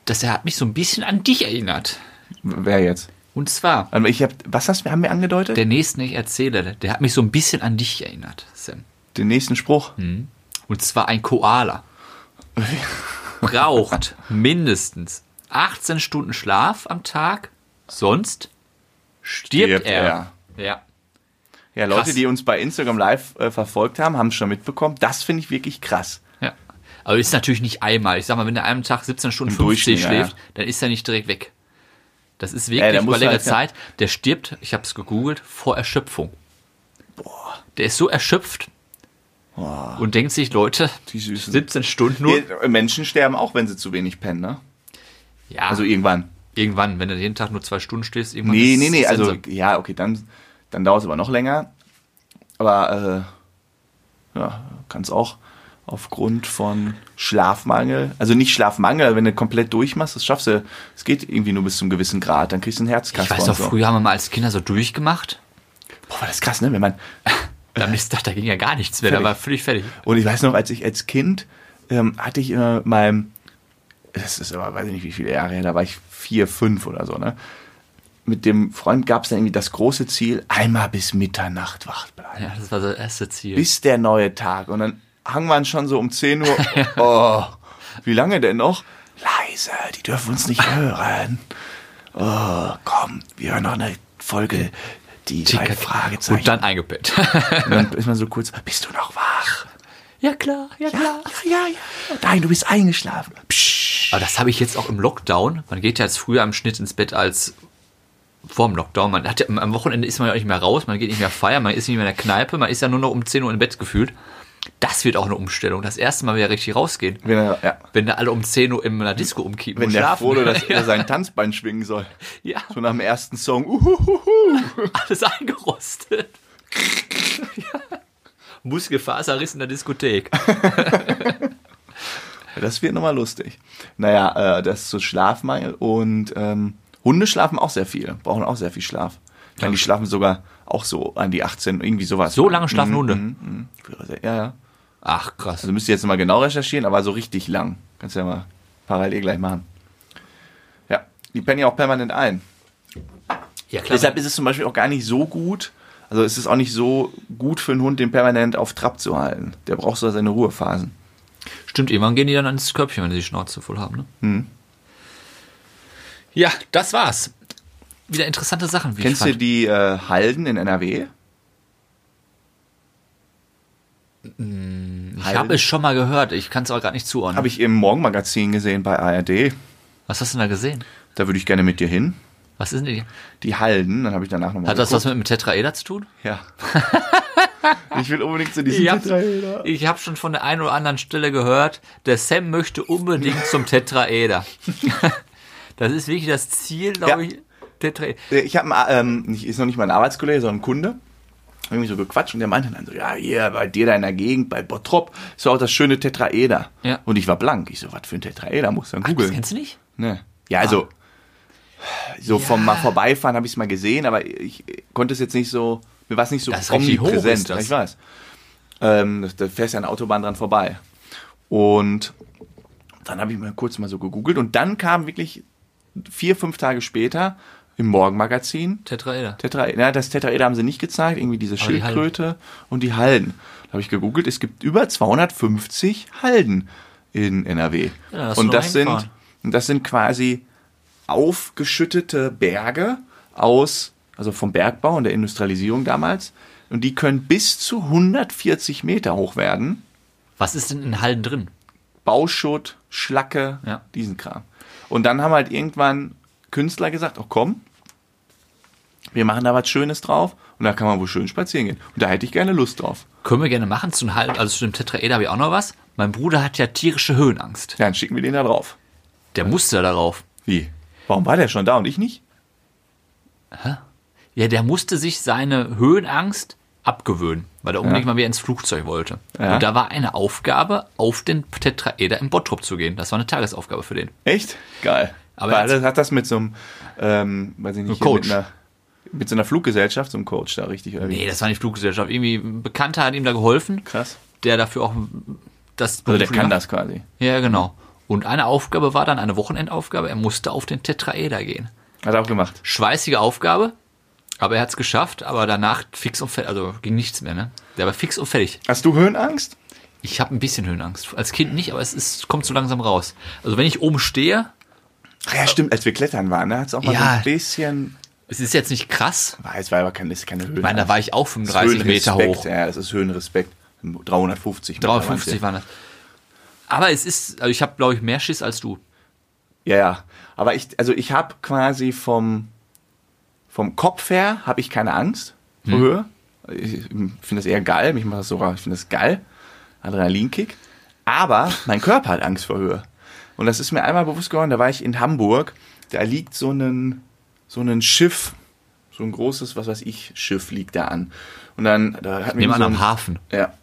das hat mich so ein bisschen an dich erinnert. Wer jetzt? Und zwar, Also Ich hab, was hast du, haben wir angedeutet? der nächste, den ich erzähle, der hat mich so ein bisschen an dich erinnert, Sam. Den nächsten Spruch. Und zwar ein Koala. Braucht mindestens 18 Stunden Schlaf am Tag, sonst stirbt, Stirbt er. er. Ja. Ja, Leute, Krass. die uns bei Instagram live äh, verfolgt haben, haben es schon mitbekommen. Das finde ich wirklich krass. ja. Aber ist natürlich nicht einmal. Ich sag mal, wenn er einem Tag 17 Stunden Im 50 Durchschnitt, ja, schläft, ja. dann ist er nicht direkt weg. Das ist Ja, wirklich der über längere halt, ja. Zeit. Der stirbt, ich habe es gegoogelt, vor Erschöpfung. Der ist so erschöpft und denkt sich, Leute, Die Süßen. 17 Stunden nur. Die Menschen sterben auch, wenn sie zu wenig pennen, ne? Ja, Also irgendwann. irgendwann, wenn du jeden Tag nur zwei Stunden stehst, irgendwann Nee, nee, nee, also ja, okay, dann, dann dauert es aber noch länger. Aber äh, ja, kann es auch aufgrund von Schlafmangel, also nicht Schlafmangel, wenn du komplett durchmachst, das schaffst du, es geht irgendwie nur bis zum gewissen Grad, dann kriegst du einen Ich Herzkasper weiß und doch, so. früher haben wir mal als Kinder so durchgemacht. Boah, war das krass, ne? Wenn man, Am nächsten Tag, da ging ja gar nichts mehr, da Fertig. war völlig fertig. Und ich weiß noch, als ich als Kind ähm, hatte ich immer meinem, das ist aber, weiß ich nicht, wie viele Jahre her, da war ich vier, fünf oder so, ne? Mit dem Freund gab es dann irgendwie das große Ziel, einmal bis Mitternacht wach bleiben. Ja, das war das erste Ziel. Bis der neue Tag. Und dann hangen wir schon so um 10 Uhr. Oh, wie lange denn noch? Leise, die dürfen uns nicht hören. Oh, komm, wir hören noch eine Folge, die drei Fragezeichen. Und dann eingepennt. Und dann ist man so kurz, bist du noch wach? ja, klar, ja, klar. Ja, ja, ja. Nein, du bist eingeschlafen. Psch. Aber das habe ich jetzt auch im Lockdown. Man geht ja jetzt früher im Schnitt ins Bett als vorm Lockdown. Man hat ja, am Wochenende ist man ja auch nicht mehr raus, man geht nicht mehr feiern, man ist nicht mehr in der Kneipe, man ist ja nur noch um 10 Uhr im Bett gefühlt. Das wird auch eine Umstellung. Das erste Mal wieder richtig rausgehen. Wenn er, ja. Wenn da alle um 10 Uhr in einer Disco umkippen Wenn und der. Frodo das, er sein Tanzbein schwingen soll. ja, So nach dem ersten Song. Uhuhuhu. alles eingerostet. ja. Muskelfaserriss in der Diskothek. Das wird nochmal lustig. Naja, äh, das ist so Schlafmangel und ähm, Hunde schlafen auch sehr viel, brauchen auch sehr viel Schlaf. Ich meine, die schlafen sogar auch so an die 18, irgendwie sowas. So lange schlafen Mhm, Hunde? mhm, mhm. Ja, ja. Ach, krass. Also müsst ihr jetzt mal genau recherchieren, aber so richtig lang. Kannst du ja mal parallel gleich machen. Ja, die pennen ja auch permanent ein. Ja, klar. Deshalb ist es zum Beispiel auch gar nicht so gut, also es ist auch nicht so gut für einen Hund, den permanent auf Trab zu halten. Der braucht so seine Ruhephasen. Stimmt, irgendwann gehen die dann ans Körbchen, wenn sie die Schnauze voll haben, ne? Hm. Ja, das war's. Wieder interessante Sachen, Kennst du die äh, Halden in NRW? Ich habe es schon mal gehört, ich kann es aber gerade nicht zuordnen. Habe ich im Morgenmagazin gesehen bei ARD. was hast du denn da gesehen? Da würde ich gerne mit dir hin. Was ist denn die? Die Halden, dann habe ich danach nochmal Hat das was mit dem Tetraeder zu tun? Ja. ich will unbedingt zu diesem Ich habe Tetraeder. ich hab schon von der einen oder anderen Stelle gehört, der Sam möchte unbedingt zum Tetraeder. das ist wirklich das Ziel, glaube Ja. ich. Tetraeder. Ich habe, ähm, ist noch nicht mein Arbeitskollege, sondern ein Kunde. Irgendwie so gequatscht und der meinte dann so, ja, hier bei dir da in der Gegend, bei Bottrop, ist auch das schöne Tetraeder. Ja. Und ich war blank. Ich so, was für ein Tetraeder, muss dann Das googeln. kennst du nicht? Ne. Ja, also, so vom mal vorbeifahren habe ich es mal gesehen, aber ich konnte es jetzt nicht so, mir war es nicht so Das richtig hoch, omnipräsent. ist das. Ich weiß. Ähm, das- da fährst ja an der Autobahn dran vorbei. Und dann habe ich mal kurz mal so gegoogelt und dann kam wirklich vier, fünf Tage später im Morgenmagazin Tetraeder. Tetra, ja, das Tetraeder haben sie nicht gezeigt, irgendwie diese die Schildkröte und die Halden. Da habe ich gegoogelt, es gibt über 250 Halden in NRW. Ja, du und das sind, das sind quasi aufgeschüttete Berge aus, also vom Bergbau und der Industrialisierung damals. Und die können bis zu 140 Meter hoch werden. Was ist denn in Hallen drin? Bauschutt, Schlacke, Ja. diesen Kram. Und dann haben halt irgendwann Künstler gesagt, oh komm, wir machen da was Schönes drauf und da kann man wohl schön spazieren gehen. Und da hätte ich gerne Lust drauf. Können wir gerne machen. Zu halben, also zu dem Tetraeder habe ich auch noch was. Mein Bruder hat ja tierische Höhenangst. Ja, dann schicken wir den da drauf. Der musste darauf. Wie? Warum war der schon da und ich nicht? Ja, der musste sich seine Höhenangst abgewöhnen, weil er unbedingt mal wieder ins Flugzeug wollte. Ja. Und da war eine Aufgabe, auf den Tetraeder im Bottrop zu gehen. Das war eine Tagesaufgabe für den. Echt? Geil. Aber er hat, das mit so einem, ähm, weiß ich nicht, Coach. Mit, einer, mit so einer Fluggesellschaft, so einem Coach da richtig oder wie? Nee, das war nicht Fluggesellschaft. Irgendwie ein Bekannter hat ihm da geholfen, Krass. der dafür auch das Also der kann macht. das quasi. Ja, genau. Und eine Aufgabe war dann eine Wochenendaufgabe. Er musste auf den Tetraeder gehen. Hat er auch gemacht. Schweißige Aufgabe, aber er hat es geschafft. Aber danach fix und fertig. Also ging nichts mehr, ne? Der war fix und fertig. Hast du Höhenangst? Ich habe ein bisschen Höhenangst. Als Kind nicht, aber es ist, kommt so langsam raus. Also wenn ich oben stehe, Ach ja, stimmt, als wir klettern waren, da hat es auch mal so Ja. ein bisschen. es ist jetzt nicht krass. Ah, Es war aber kein, das ist keine Höhe. Ich meine, da war ich auch 35 Meter hoch. Ja, das ist Höhenrespekt. 350 Meter. 350 waren das. Aber es ist, also ich habe, glaube ich, mehr Schiss als du. Ja, ja. Aber ich, also ich habe quasi vom, vom Kopf her habe ich keine Angst vor Höhe. Ich finde das eher geil. Mich macht das sogar, ich finde das geil. Adrenalinkick. Aber mein Körper hat Angst vor Höhe. Und das ist mir einmal bewusst geworden, da war ich in Hamburg. Da liegt so ein, so ein Schiff, so ein großes, was weiß ich, Schiff liegt da an. Und dann, da hatten wir so am Hafen. ja.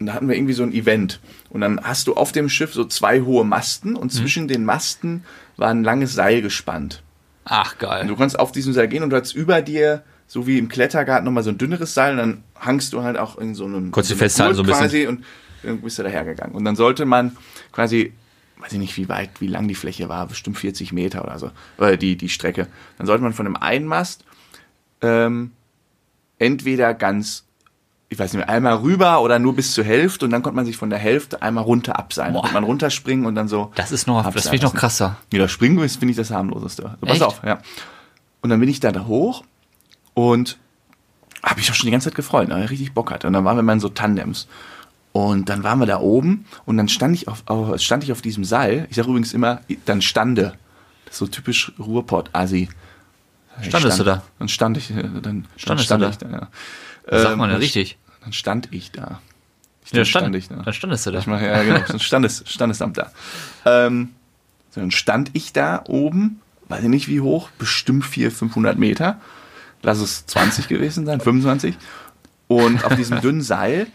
Und da hatten wir irgendwie so ein Event. Und dann hast du auf dem Schiff so zwei hohe Masten und zwischen den Masten war ein langes Seil gespannt. Ach, Und geil. du konntest auf diesem Seil gehen und du hattest über dir, so wie im Klettergarten, nochmal so ein dünneres Seil und dann hangst du halt auch in so einem. Konntest du so einem festhalten, so ein bisschen. Quasi und dann bist du dahergegangen. Und dann sollte man quasi, weiß ich nicht, wie weit, wie lang die Fläche war, bestimmt 40 Meter oder so, oder die, die Strecke. Dann sollte man von dem einen Mast ähm, entweder ganz, ich weiß nicht mehr, einmal rüber oder nur bis zur Hälfte und dann konnte man sich von der Hälfte einmal runter abseilen. Dann Boah. konnte man runterspringen und dann so. Das ist noch, das finde ich noch krasser. Ja, das Springen ist, finde ich, das harmloseste. Also, pass Echt? auf, ja. Und dann bin ich da, da hoch und habe ich auch schon die ganze Zeit gefreut, weil ich richtig Bock hatte. Und dann waren wir mal in so Tandems. Und dann waren wir da oben und dann stand ich auf, auf, stand ich auf diesem Seil. Ich sage übrigens immer, dann stande. Das ist so typisch Ruhrpott-Asi. Standest stand, du da? Dann stand ich, äh, dann, dann Standest stand du ich da, ja. Das sagt Ähm, man ja dann- richtig. Dann stand ich da. Ich Ja, dann stand, stand ich da. Dann standest du da. Ich mache ja genau, so ein Standes, Standesamt da. Ähm, so, dann stand ich da oben, weiß ich nicht wie hoch, bestimmt 400, 500 Meter. Lass es 20 gewesen sein, 25. Und auf diesem dünnen Seil.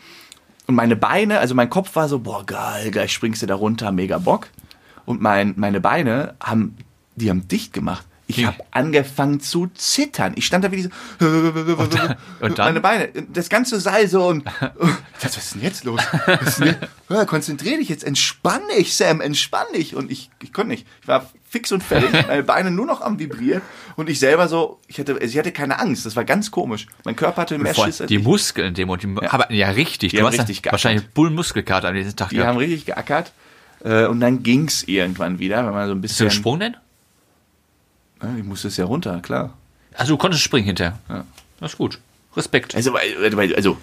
Und meine Beine, also mein Kopf war so, boah, geil, gleich springst du da runter, mega Bock. Und mein, meine Beine haben, die haben dicht gemacht. Ich habe angefangen zu zittern. Ich stand da wie diese. Und, und dann? Meine Beine, das ganze Seil so und. Was ist denn jetzt los? Ist denn jetzt? Ja, konzentrier dich jetzt, entspann dich, Sam, entspann dich. Und ich, ich konnte nicht. Ich war fix und fertig, meine Beine nur noch am Vibrieren. Und ich selber so, ich hatte, ich hatte keine Angst. Das war ganz komisch. Mein Körper hatte mehr Schiss die. Muskeln in dem und die arbeiten ja richtig. Die du haben hast ja richtig wahrscheinlich Bullenmuskelkater an diesem Tag Die gehabt. haben richtig geackert. Äh, Und dann ging's irgendwann wieder, wenn man so ein Bist du bisschen. gesprungen denn? Ich musste es ja runter, klar. Also du konntest springen hinterher. Ja. Das ist gut. Respekt. Also, also,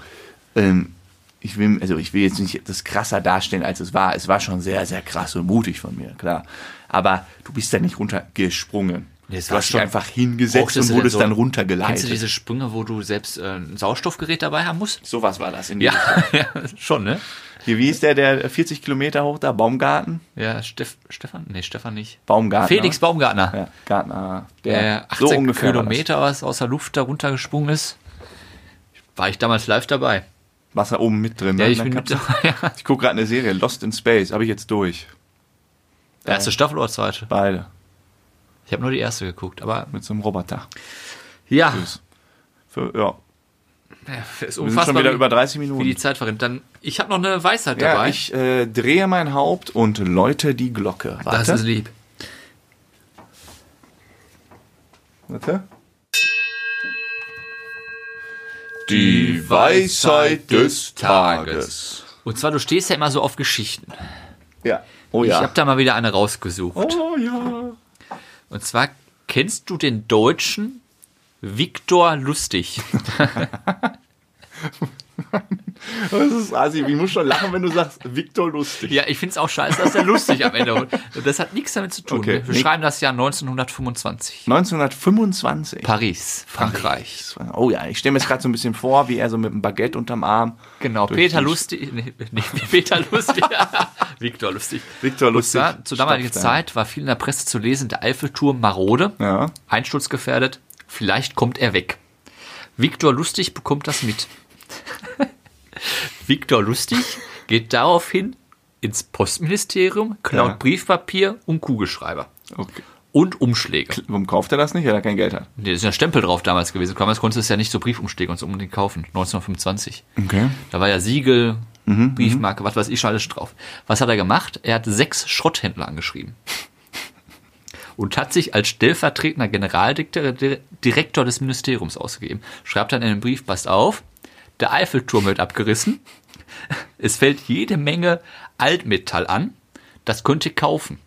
ähm, ich will, also ich will jetzt nicht das krasser darstellen, als es war. Es war schon sehr, sehr krass und mutig von mir, klar. Aber du bist da nicht runtergesprungen. Nee, es du hast dich schon- einfach hingesetzt und wurdest so- dann runtergeleitet. Kennst du diese Sprünge, wo du selbst äh, ein Sauerstoffgerät dabei haben musst? Sowas war das. In Ja, ja schon, ne? Hier, wie ist der, der 40 Kilometer hoch da? Baumgarten? Ja, Steff, Stefan? Nee, Stefan nicht. Baumgartner. Felix Baumgartner. Ja, Gartner. Der Der, 18 so ungefähr das. Kilometer was aus der Luft da runtergesprungen ist. War ich damals live dabei. Warst da oben mit drin? Ja, ne, ich bin mit, ja. Ich gucke gerade eine Serie, Lost in Space, habe ich jetzt durch. Erste Staffel oder zweite? Beide. Ich habe nur die erste geguckt, aber Mit so einem Roboter. ja. Für, ja. ja ist Wir sind unfassbar, schon wieder wie, über 30 wie Minuten. die Zeit verrinnt. Dann, ich habe noch eine Weisheit Ja, dabei. ich äh, drehe mein Haupt und läute die Glocke. Warte. das ist lieb. Warte. Die Weisheit des Tages. Und zwar, du stehst ja immer so auf Geschichten. Ja. Oh Ich ja. habe da mal wieder eine rausgesucht. oh ja. Und zwar, kennst du den Deutschen Viktor Lustig? Das ist assi. Ich muss schon lachen, wenn du sagst, Viktor lustig. Ja, ich find's auch scheiße, dass er lustig am Ende wird. Das hat nichts damit zu tun. Okay. Wir schreiben das Jahr 1925. 1925. Paris, Frankreich. Oh ja, ich stelle mir jetzt gerade so ein bisschen vor, wie er so mit einem Baguette unterm Arm. Genau, Peter Lustig, nee, nicht Peter Lustig, Viktor Lustig. Viktor Lustig. Zwar, zur damaligen. Zeit war viel in der Presse zu lesen, der Eiffelturm marode, Ja. einsturzgefährdet, vielleicht kommt er weg. Viktor Lustig bekommt das mit. Viktor Lustig geht daraufhin ins Postministerium, klaut Ja. Briefpapier und Kugelschreiber. Okay. Und Umschläge. Warum kauft er das nicht, weil er kein Geld hat? Nee, da ist ja Stempel drauf damals gewesen. Damals konntest du es ja nicht so Briefumschläge und so unbedingt kaufen. 1925. Okay. Da war ja Siegel, Briefmarke, was weiß ich schon alles drauf. Was hat er gemacht? Er hat sechs Schrotthändler angeschrieben. Und hat sich als stellvertretender Generaldirektor des Ministeriums ausgegeben. Schreibt dann in den Brief, passt auf, der Eiffelturm wird abgerissen. Es fällt jede Menge Altmetall an. Das könnt ihr kaufen.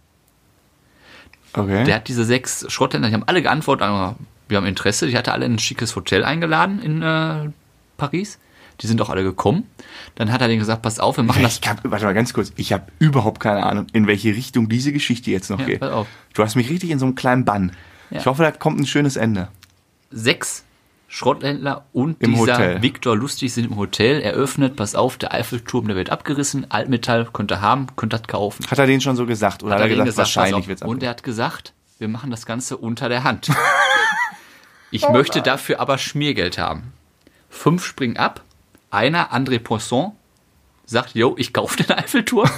Okay. Der hat diese sechs Schrotthändler, die haben alle geantwortet, aber wir haben Interesse. Die hatte alle in ein schickes Hotel eingeladen in äh, Paris. Die sind auch alle gekommen. Dann hat er denen gesagt, pass auf, wir machen das. ich hab, warte mal ganz kurz, ich habe überhaupt keine Ahnung, in welche Richtung diese Geschichte jetzt noch Ja, geht. pass auf. Du hast mich richtig in so einem kleinen Bann. Ja. Ich hoffe, da kommt ein schönes Ende. Sechs Schrotthändler und Im dieser Hotel. Viktor Lustig sind im Hotel eröffnet. Pass auf, der Eiffelturm, der wird abgerissen. Altmetall könnt ihr haben, könnt ihr kaufen. Hat er den schon so gesagt? Oder hat, er denen gesagt, pass wahrscheinlich wird's Und er hat gesagt, wir machen das Ganze unter der Hand. Ich Oh möchte dafür aber Schmiergeld haben. Fünf springen ab. Einer, André Poisson, sagt, yo, ich kaufe den Eiffelturm.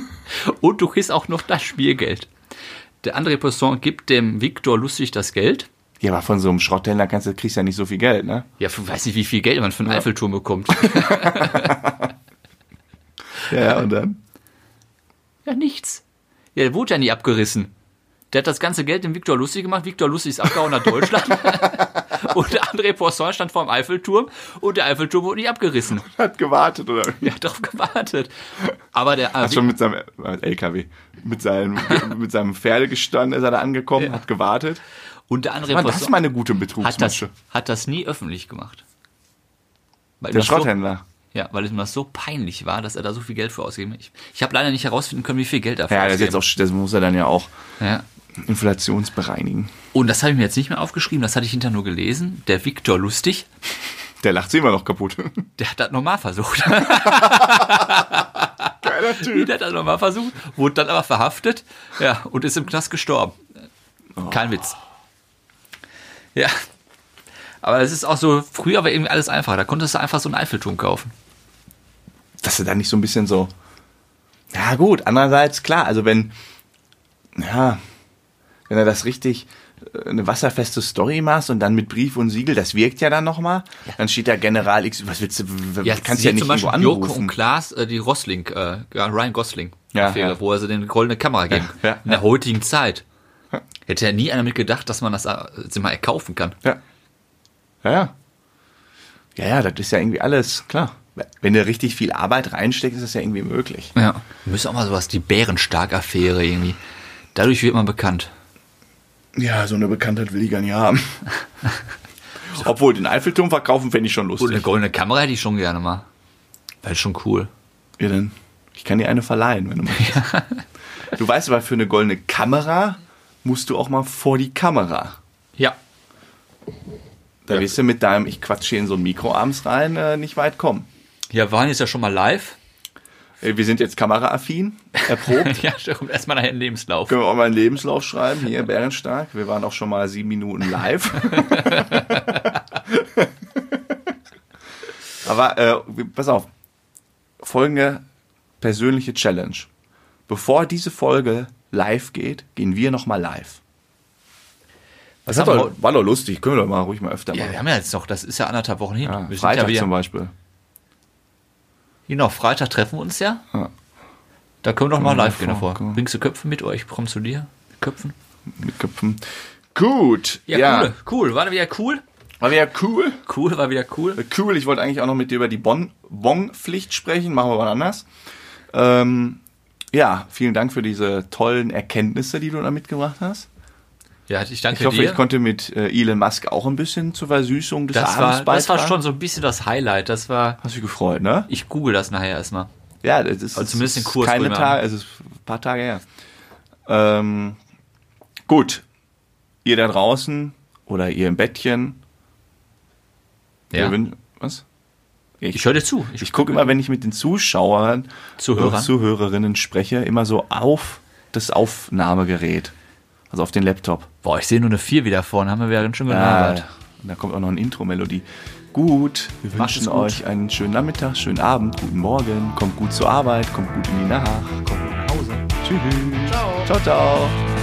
Und du kriegst auch noch das Schmiergeld. Der André Poisson gibt dem Viktor Lustig das Geld. Ja, aber von so einem Schrotthändler kannst du, kriegst du ja nicht so viel Geld, ne? Ja, ich weiß nicht, wie viel Geld man für einen Eiffelturm bekommt. Ja, und dann? Ja, nichts. Ja, der wurde ja nie abgerissen. Der hat das ganze Geld dem Viktor Lustig gemacht. Viktor Lustig ist abgehauen nach Deutschland. und der André Poisson stand vor dem Eiffelturm und der Eiffelturm wurde nicht abgerissen. Hat gewartet, oder? Er hat darauf gewartet. Aber der Hat schon mit seinem äh, LKW, mit seinem, mit seinem Pferde gestanden, ist er da angekommen, Ja. hat gewartet. Und der André Mann, das ist Poisson mal eine gute hat das, Betrugsmasche. hat das nie öffentlich gemacht. Weil Der das so, Schrotthändler. ja, weil ihm das so peinlich war, dass er da so viel Geld für ausgegeben hat. Ich, ich habe leider nicht herausfinden können, wie viel Geld dafür Ja, das, ist jetzt auch, das muss er dann ja auch ja. inflationsbereinigen. Und das habe ich mir jetzt nicht mehr aufgeschrieben, das hatte ich hinterher nur gelesen. Der Viktor Lustig, Der lacht sich immer noch kaputt. der hat das nochmal versucht. Geiler Typ. Der hat das nochmal versucht, wurde dann aber verhaftet ja, und ist im Knast gestorben. Kein Witz. Ja. Aber es ist auch so, früher war irgendwie alles einfacher. Da konntest du einfach so einen Eiffelturm kaufen. Dass er da nicht so ein bisschen so. Ja, gut, andererseits, klar, also wenn. Ja, wenn er das richtig äh, eine wasserfeste Story machst und dann mit Brief und Siegel, das wirkt ja dann nochmal. Dann steht da General X, was willst du, w- kannst ja hier nicht zum Beispiel irgendwo Joko und anrufen. Klaas, äh, die Rosling, äh, ja, Ryan Gosling, Ja, Affäre, ja. wo er sie den goldene Kamera geben. Ja, ja, In der ja. heutigen Zeit. Hätte ja nie einer mit gedacht, dass man das äh, sich mal erkaufen kann. Ja. Ja, ja. Ja, ja, das ist ja irgendwie alles, klar. Wenn du richtig viel Arbeit reinsteckst, ist das ja irgendwie möglich. Ja. Müssen auch mal sowas, die Bärenstark-Affäre irgendwie. Dadurch wird man bekannt. Ja, so eine Bekanntheit will ich gar nicht haben. Obwohl, den Eiffelturm verkaufen fände ich schon Und eine lustig. goldene Kamera hätte ich schon gerne mal. Ist schon cool. Ja, dann, ich kann dir eine verleihen, wenn du möchtest. Du weißt aber, für eine goldene Kamera musst du auch mal vor die Kamera. Ja. Da wirst du mit deinem, ich quatsch hier in so ein Mikro abends rein, äh, nicht weit kommen. Ja, wir waren jetzt ja schon mal live. Äh, Wir sind jetzt kameraaffin, erprobt. ja, stimmt. Erstmal nachher einen Lebenslauf. Können wir auch mal einen Lebenslauf schreiben, hier, Bärenstark. Wir waren auch schon mal sieben Minuten live. Aber äh, pass auf, folgende persönliche Challenge. Bevor diese Folge live geht, gehen wir noch mal live. Was Das wir doch, war doch lustig, können wir doch mal ruhig mal öfter Ja, wir machen. haben ja jetzt noch, das ist ja anderthalb Wochen hin. Ja, Freitag ja zum Beispiel. Genau, Freitag treffen wir uns ja. Ja. Da können wir doch mal live gehen davor, wir. Bringst du Köpfe mit euch? Komm zu dir? Köpfen? Mit Köpfen. Gut. Ja, cool. Cool. War wieder cool? War wieder cool. Cool, war wieder cool. Cool, ich wollte eigentlich auch noch mit dir über die Bon- Bon-Pflicht sprechen, machen wir mal anders. Ähm, ja, vielen Dank für diese tollen Erkenntnisse, die du da mitgebracht hast. Ja, ich danke Ich hoffe, dir. ich konnte mit äh, Elon Musk auch ein bisschen zur Versüßung des das, Abends war, das war beitragen. schon so ein bisschen das Highlight. Das war. Hast dich gefreut, ne? Ich google das nachher erstmal. Ja, das ist, Also zumindest ist Kurs keine Tage, es ist ein paar Tage her. Ähm, gut. Ihr da draußen oder ihr im Bettchen. Ja. Wir wün- was? Ich höre dir zu. Ich gucke immer, wenn ich mit den Zuschauern Zuhörern? Zuhörerinnen spreche, immer so auf das Aufnahmegerät. Also auf den Laptop. Boah, ich sehe nur eine 4 wieder vorne. Haben wir schön Ah, gelabert. und da kommt auch noch eine Intro-Melodie. Gut, wir Macht wünschen gut. euch einen schönen Nachmittag, schönen Abend, guten Morgen, kommt gut zur Arbeit, kommt gut in die Nacht, kommt gut nach Hause. Tschüss. Ciao. Ciao, ciao.